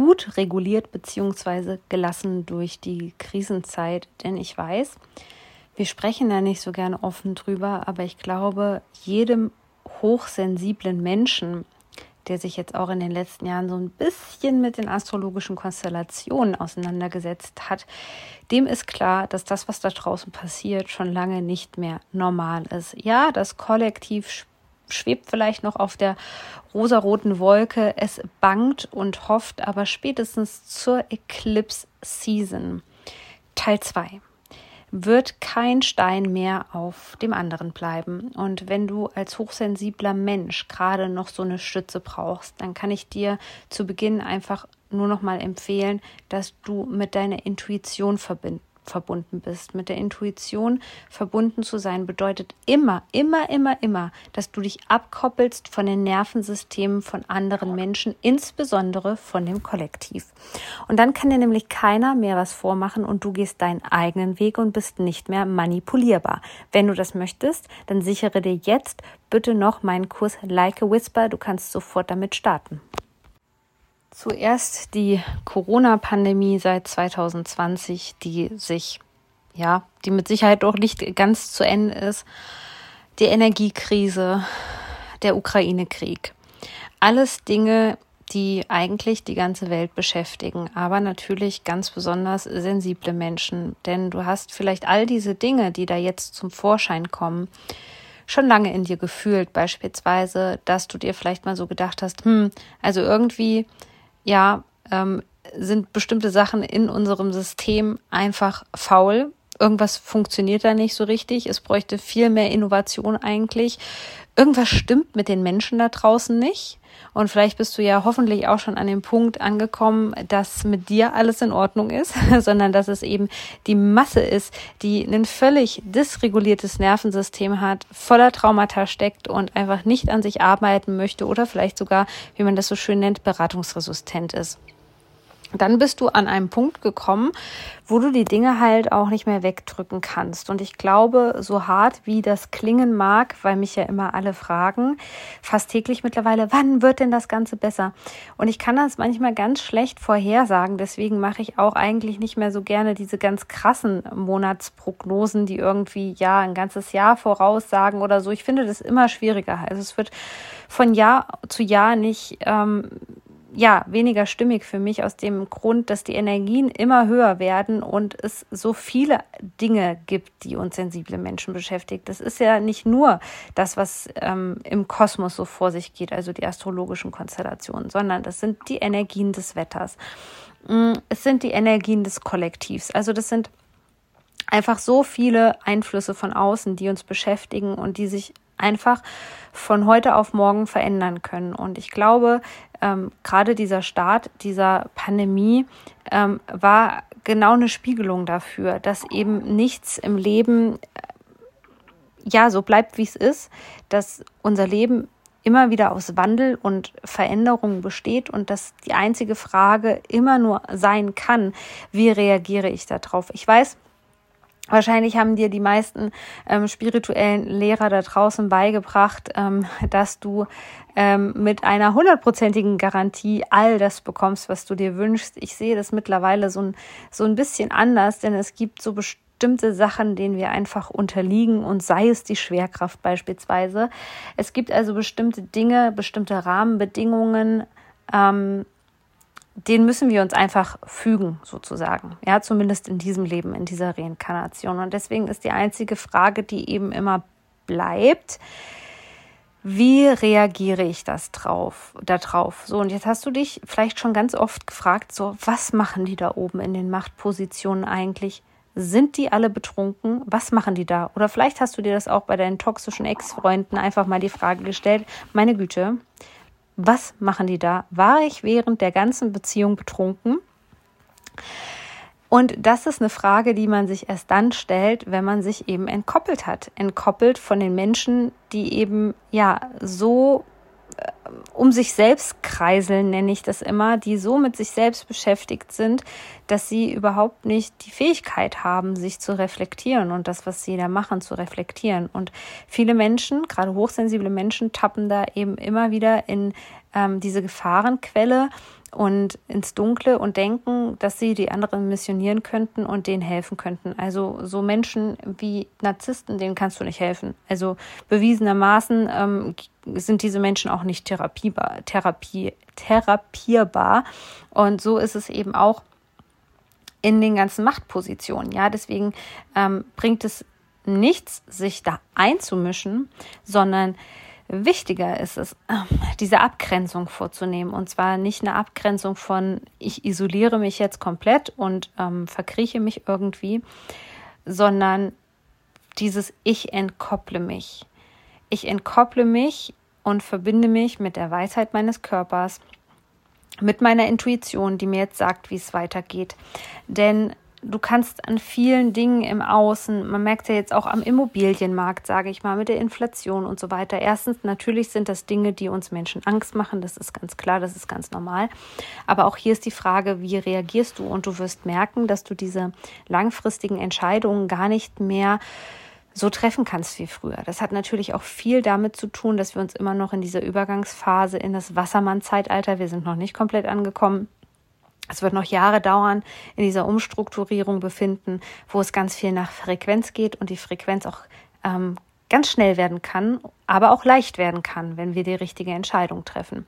gut reguliert bzw. gelassen durch die Krisenzeit. Denn ich weiß, wir sprechen da nicht so gerne offen drüber, aber ich glaube, jedem hochsensiblen Menschen, der sich jetzt auch in den letzten Jahren so ein bisschen mit den astrologischen Konstellationen auseinandergesetzt hat, dem ist klar, dass das, was da draußen passiert, schon lange nicht mehr normal ist. Ja, das Kollektiv schwebt vielleicht noch auf der rosaroten Wolke, es bangt und hofft, aber spätestens zur Eclipse Season, Teil 2, wird kein Stein mehr auf dem anderen bleiben. Und wenn du als hochsensibler Mensch gerade noch so eine Stütze brauchst, dann kann ich dir zu Beginn einfach nur noch mal empfehlen, dass du mit deiner Intuition verbindest verbunden bist. Mit der Intuition verbunden zu sein bedeutet immer, immer, immer, immer, dass du dich abkoppelst von den Nervensystemen von anderen Menschen, insbesondere von dem Kollektiv. Und dann kann dir nämlich keiner mehr was vormachen und du gehst deinen eigenen Weg und bist nicht mehr manipulierbar. Wenn du das möchtest, dann sichere dir jetzt bitte noch meinen Kurs Like a Whisper. Du kannst sofort damit starten. Zuerst die Corona-Pandemie seit 2020, die sich, ja, die mit Sicherheit doch nicht ganz zu Ende ist. Die Energiekrise, der Ukraine-Krieg. Alles Dinge, die eigentlich die ganze Welt beschäftigen, aber natürlich ganz besonders sensible Menschen. Denn du hast vielleicht all diese Dinge, die da jetzt zum Vorschein kommen, schon lange in dir gefühlt. Beispielsweise, dass du dir vielleicht mal so gedacht hast, hm, also irgendwie ja, ähm, sind bestimmte Sachen in unserem System einfach faul. Irgendwas funktioniert da nicht so richtig. Es bräuchte viel mehr Innovation eigentlich. Irgendwas stimmt mit den Menschen da draußen nicht. Und vielleicht bist du ja hoffentlich auch schon an dem Punkt angekommen, dass mit dir alles in Ordnung ist, sondern dass es eben die Masse ist, die ein völlig dysreguliertes Nervensystem hat, voller Traumata steckt und einfach nicht an sich arbeiten möchte oder vielleicht sogar, wie man das so schön nennt, beratungsresistent ist dann bist du an einem Punkt gekommen, wo du die Dinge halt auch nicht mehr wegdrücken kannst. Und ich glaube, so hart wie das klingen mag, weil mich ja immer alle fragen, fast täglich mittlerweile, wann wird denn das Ganze besser? Und ich kann das manchmal ganz schlecht vorhersagen. Deswegen mache ich auch eigentlich nicht mehr so gerne diese ganz krassen Monatsprognosen, die irgendwie ja ein ganzes Jahr voraussagen oder so. Ich finde das immer schwieriger. Also es wird von Jahr zu Jahr nicht ähm, ja, weniger stimmig für mich aus dem Grund, dass die Energien immer höher werden und es so viele Dinge gibt, die uns sensible Menschen beschäftigt. Das ist ja nicht nur das, was ähm, im Kosmos so vor sich geht, also die astrologischen Konstellationen, sondern das sind die Energien des Wetters. Mm, es sind die Energien des Kollektivs. Also das sind einfach so viele Einflüsse von außen, die uns beschäftigen und die sich einfach von heute auf morgen verändern können. Und ich glaube, ähm, gerade dieser Start dieser Pandemie ähm, war genau eine Spiegelung dafür, dass eben nichts im Leben äh, ja so bleibt, wie es ist, dass unser Leben immer wieder aus Wandel und Veränderung besteht und dass die einzige Frage immer nur sein kann, wie reagiere ich darauf. Ich weiß, Wahrscheinlich haben dir die meisten ähm, spirituellen Lehrer da draußen beigebracht, ähm, dass du ähm, mit einer hundertprozentigen Garantie all das bekommst, was du dir wünschst. Ich sehe das mittlerweile so ein, so ein bisschen anders, denn es gibt so bestimmte Sachen, denen wir einfach unterliegen und sei es die Schwerkraft beispielsweise. Es gibt also bestimmte Dinge, bestimmte Rahmenbedingungen, ähm, den müssen wir uns einfach fügen, sozusagen. Ja, zumindest in diesem Leben, in dieser Reinkarnation. Und deswegen ist die einzige Frage, die eben immer bleibt, wie reagiere ich das drauf, da drauf? So, und jetzt hast du dich vielleicht schon ganz oft gefragt, so, was machen die da oben in den Machtpositionen eigentlich? Sind die alle betrunken? Was machen die da? Oder vielleicht hast du dir das auch bei deinen toxischen Ex-Freunden einfach mal die Frage gestellt, meine Güte, Was machen die da? War ich während der ganzen Beziehung betrunken? Und das ist eine Frage, die man sich erst dann stellt, wenn man sich eben entkoppelt hat. Entkoppelt von den Menschen, die eben ja so um sich selbst kreiseln, nenne ich das immer, die so mit sich selbst beschäftigt sind, dass sie überhaupt nicht die Fähigkeit haben, sich zu reflektieren und das, was sie da machen, zu reflektieren. Und viele Menschen, gerade hochsensible Menschen, tappen da eben immer wieder in ähm, diese Gefahrenquelle und ins Dunkle und denken, dass sie die anderen missionieren könnten und denen helfen könnten. Also so Menschen wie Narzissten, denen kannst du nicht helfen. Also bewiesenermaßen ähm, sind diese Menschen auch nicht therapiebar, Therapie, therapierbar. Und so ist es eben auch in den ganzen Machtpositionen. Ja, deswegen ähm, bringt es nichts, sich da einzumischen, sondern Wichtiger ist es, diese Abgrenzung vorzunehmen. Und zwar nicht eine Abgrenzung von, ich isoliere mich jetzt komplett und ähm, verkrieche mich irgendwie, sondern dieses Ich entkopple mich. Ich entkopple mich und verbinde mich mit der Weisheit meines Körpers, mit meiner Intuition, die mir jetzt sagt, wie es weitergeht. Denn du kannst an vielen Dingen im Außen, man merkt ja jetzt auch am Immobilienmarkt, sage ich mal, mit der Inflation und so weiter. Erstens, natürlich sind das Dinge, die uns Menschen Angst machen, das ist ganz klar, das ist ganz normal. Aber auch hier ist die Frage, wie reagierst du? Und du wirst merken, dass du diese langfristigen Entscheidungen gar nicht mehr so treffen kannst wie früher. Das hat natürlich auch viel damit zu tun, dass wir uns immer noch in dieser Übergangsphase in das Wassermann-Zeitalter, wir sind noch nicht komplett angekommen, es wird noch Jahre dauern, in dieser Umstrukturierung befinden, wo es ganz viel nach Frequenz geht und die Frequenz auch ähm, ganz schnell werden kann, aber auch leicht werden kann, wenn wir die richtige Entscheidung treffen.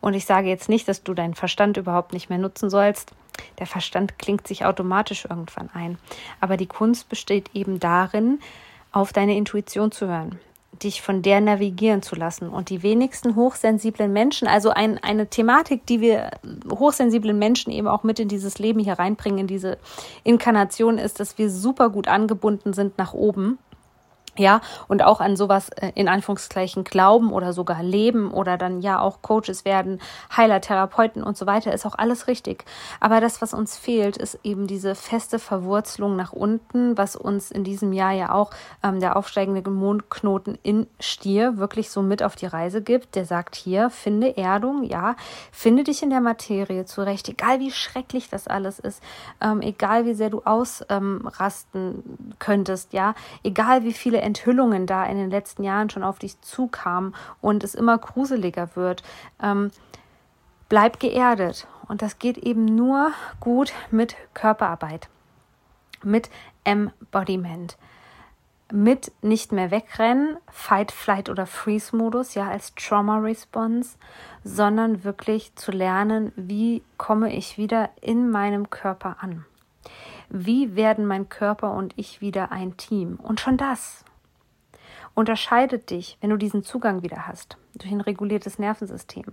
Und ich sage jetzt nicht, dass du deinen Verstand überhaupt nicht mehr nutzen sollst. Der Verstand klingt sich automatisch irgendwann ein. Aber die Kunst besteht eben darin, auf deine Intuition zu hören dich von der navigieren zu lassen. Und die wenigsten hochsensiblen Menschen, also ein, eine Thematik, die wir hochsensiblen Menschen eben auch mit in dieses Leben hier reinbringen, in diese Inkarnation, ist, dass wir super gut angebunden sind nach oben ja, und auch an sowas äh, in Anführungszeichen glauben oder sogar leben oder dann ja auch Coaches werden, Heiler, Therapeuten und so weiter, ist auch alles richtig. Aber das, was uns fehlt, ist eben diese feste Verwurzelung nach unten, was uns in diesem Jahr ja auch ähm, der aufsteigende Mondknoten in Stier wirklich so mit auf die Reise gibt. Der sagt hier, finde Erdung, ja, finde dich in der Materie zurecht, egal wie schrecklich das alles ist, ähm, egal wie sehr du ausrasten ähm, könntest, ja, egal wie viele Enthüllungen da in den letzten Jahren schon auf dich zukamen und es immer gruseliger wird. Ähm, bleib geerdet. Und das geht eben nur gut mit Körperarbeit, mit Embodiment, mit nicht mehr wegrennen, Fight, Flight oder Freeze-Modus, ja, als Trauma-Response, sondern wirklich zu lernen, wie komme ich wieder in meinem Körper an. Wie werden mein Körper und ich wieder ein Team? Und schon das unterscheidet dich, wenn du diesen Zugang wieder hast, durch ein reguliertes Nervensystem,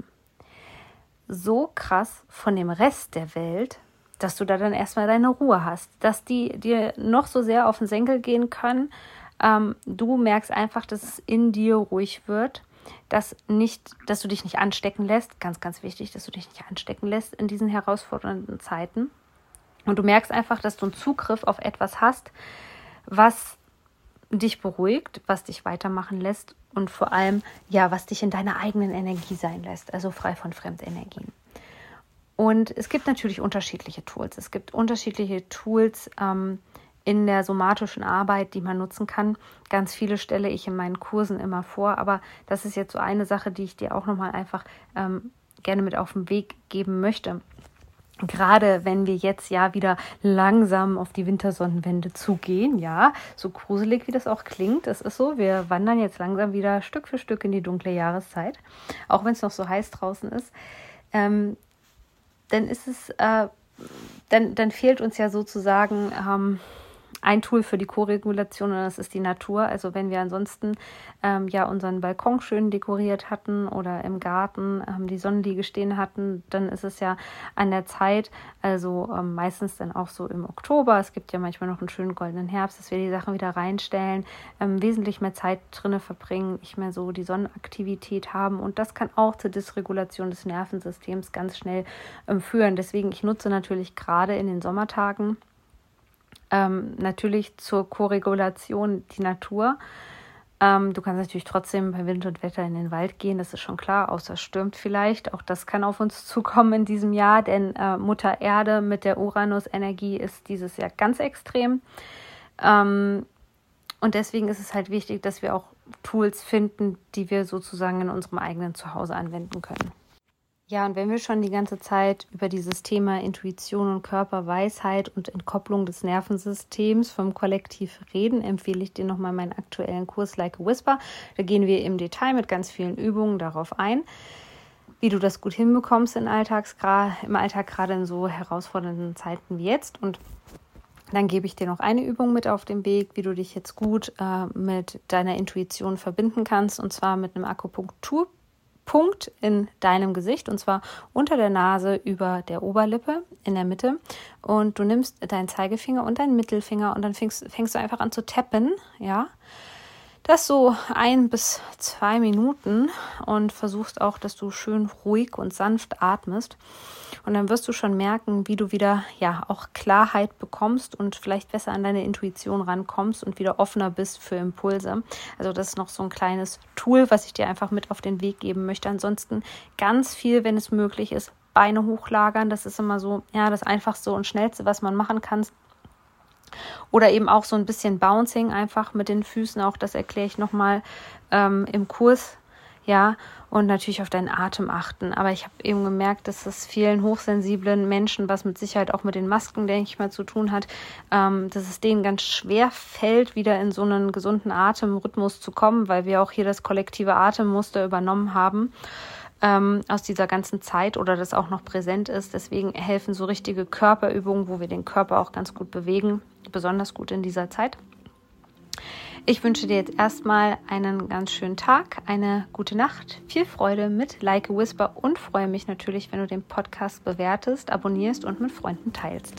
so krass von dem Rest der Welt, dass du da dann erstmal deine Ruhe hast, dass die dir noch so sehr auf den Senkel gehen können. Ähm, du merkst einfach, dass es in dir ruhig wird, dass, nicht, dass du dich nicht anstecken lässt. Ganz, ganz wichtig, dass du dich nicht anstecken lässt in diesen herausfordernden Zeiten. Und du merkst einfach, dass du einen Zugriff auf etwas hast, was dich beruhigt, was dich weitermachen lässt und vor allem, ja, was dich in deiner eigenen Energie sein lässt, also frei von Fremdenergien. Und es gibt natürlich unterschiedliche Tools. Es gibt unterschiedliche Tools ähm, in der somatischen Arbeit, die man nutzen kann. Ganz viele stelle ich in meinen Kursen immer vor, aber das ist jetzt so eine Sache, die ich dir auch nochmal einfach ähm, gerne mit auf den Weg geben möchte gerade wenn wir jetzt ja wieder langsam auf die Wintersonnenwende zugehen, ja, so gruselig wie das auch klingt, es ist so, wir wandern jetzt langsam wieder Stück für Stück in die dunkle Jahreszeit, auch wenn es noch so heiß draußen ist, ähm, dann ist es, äh, dann, dann fehlt uns ja sozusagen ähm, ein Tool für die Koregulation und das ist die Natur. Also wenn wir ansonsten ähm, ja unseren Balkon schön dekoriert hatten oder im Garten ähm, die Sonnenliege stehen hatten, dann ist es ja an der Zeit, also ähm, meistens dann auch so im Oktober. Es gibt ja manchmal noch einen schönen goldenen Herbst, dass wir die Sachen wieder reinstellen, ähm, wesentlich mehr Zeit drinne verbringen, nicht mehr so die Sonnenaktivität haben und das kann auch zur Dysregulation des Nervensystems ganz schnell ähm, führen. Deswegen ich nutze natürlich gerade in den Sommertagen ähm, natürlich zur Korregulation die Natur. Ähm, du kannst natürlich trotzdem bei Wind und Wetter in den Wald gehen, das ist schon klar, außer stürmt vielleicht. Auch das kann auf uns zukommen in diesem Jahr, denn äh, Mutter Erde mit der Uranus-Energie ist dieses Jahr ganz extrem. Ähm, und deswegen ist es halt wichtig, dass wir auch Tools finden, die wir sozusagen in unserem eigenen Zuhause anwenden können. Ja, und wenn wir schon die ganze Zeit über dieses Thema Intuition und Körperweisheit und Entkopplung des Nervensystems vom Kollektiv reden, empfehle ich dir nochmal meinen aktuellen Kurs Like a Whisper. Da gehen wir im Detail mit ganz vielen Übungen darauf ein, wie du das gut hinbekommst im, Alltags, im Alltag, gerade in so herausfordernden Zeiten wie jetzt. Und dann gebe ich dir noch eine Übung mit auf den Weg, wie du dich jetzt gut äh, mit deiner Intuition verbinden kannst, und zwar mit einem Akupunktur. Punkt in deinem Gesicht und zwar unter der Nase über der Oberlippe in der Mitte. Und du nimmst deinen Zeigefinger und deinen Mittelfinger und dann fängst, fängst du einfach an zu tappen, ja. Das so ein bis zwei Minuten und versuchst auch, dass du schön ruhig und sanft atmest. Und dann wirst du schon merken, wie du wieder ja auch Klarheit bekommst und vielleicht besser an deine Intuition rankommst und wieder offener bist für Impulse. Also das ist noch so ein kleines Tool, was ich dir einfach mit auf den Weg geben möchte. Ansonsten ganz viel, wenn es möglich ist, Beine hochlagern. Das ist immer so, ja, das einfachste und schnellste, was man machen kann. Oder eben auch so ein bisschen Bouncing einfach mit den Füßen. Auch das erkläre ich nochmal ähm, im Kurs ja, und natürlich auf deinen Atem achten. Aber ich habe eben gemerkt, dass es vielen hochsensiblen Menschen, was mit Sicherheit auch mit den Masken, denke ich mal, zu tun hat, ähm, dass es denen ganz schwer fällt, wieder in so einen gesunden Atemrhythmus zu kommen, weil wir auch hier das kollektive Atemmuster übernommen haben ähm, aus dieser ganzen Zeit oder das auch noch präsent ist. Deswegen helfen so richtige Körperübungen, wo wir den Körper auch ganz gut bewegen, besonders gut in dieser Zeit. Ich wünsche dir jetzt erstmal einen ganz schönen Tag, eine gute Nacht, viel Freude mit Like Whisper und freue mich natürlich, wenn du den Podcast bewertest, abonnierst und mit Freunden teilst.